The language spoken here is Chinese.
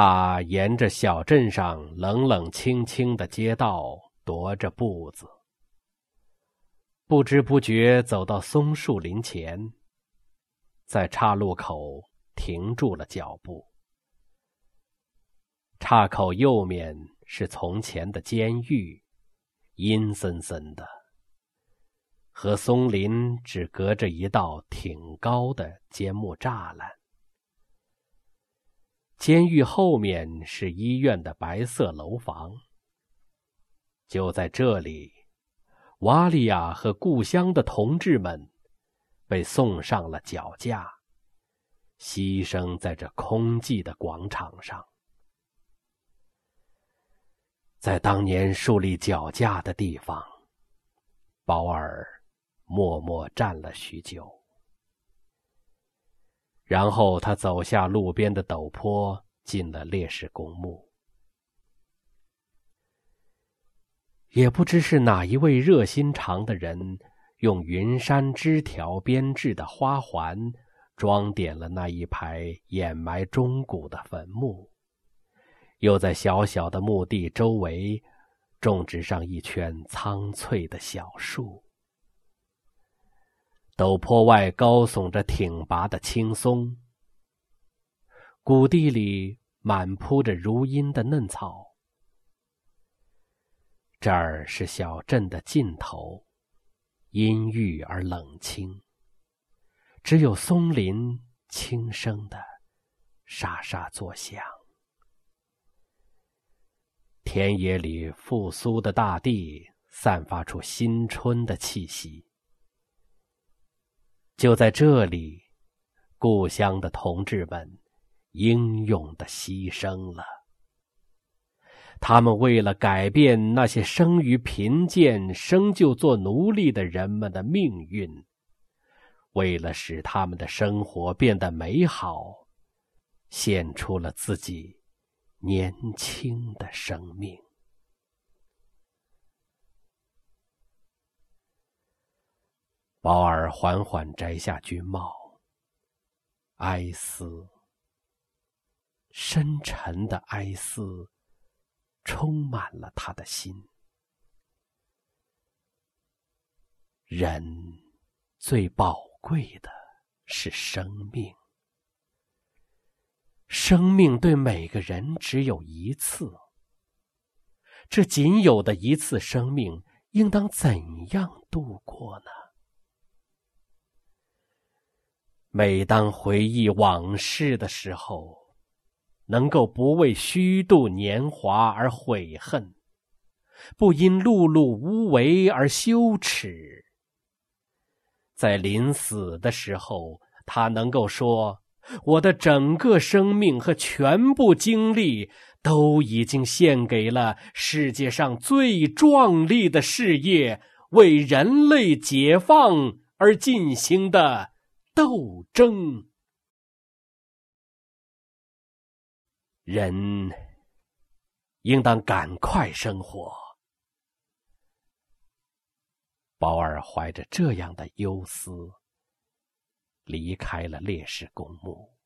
他沿着小镇上冷冷清清的街道踱着步子，不知不觉走到松树林前，在岔路口停住了脚步。岔口右面是从前的监狱，阴森森的，和松林只隔着一道挺高的尖木栅栏。监狱后面是医院的白色楼房。就在这里，瓦利亚和故乡的同志们被送上了脚架，牺牲在这空寂的广场上。在当年树立脚架的地方，保尔默默站了许久。然后他走下路边的陡坡，进了烈士公墓。也不知是哪一位热心肠的人，用云杉枝条编制的花环，装点了那一排掩埋钟骨的坟墓，又在小小的墓地周围，种植上一圈苍翠的小树。陡坡外高耸着挺拔的青松，谷地里满铺着如茵的嫩草。这儿是小镇的尽头，阴郁而冷清，只有松林轻声的沙沙作响。田野里复苏的大地散发出新春的气息。就在这里，故乡的同志们英勇的牺牲了。他们为了改变那些生于贫贱、生就做奴隶的人们的命运，为了使他们的生活变得美好，献出了自己年轻的生命。保尔缓缓摘下军帽，哀思，深沉的哀思，充满了他的心。人最宝贵的是生命，生命对每个人只有一次，这仅有的一次生命，应当怎样度过呢？每当回忆往事的时候，能够不为虚度年华而悔恨，不因碌碌无为而羞耻。在临死的时候，他能够说：“我的整个生命和全部精力都已经献给了世界上最壮丽的事业——为人类解放而进行的。”斗争，人应当赶快生活。保尔怀着这样的忧思，离开了烈士公墓。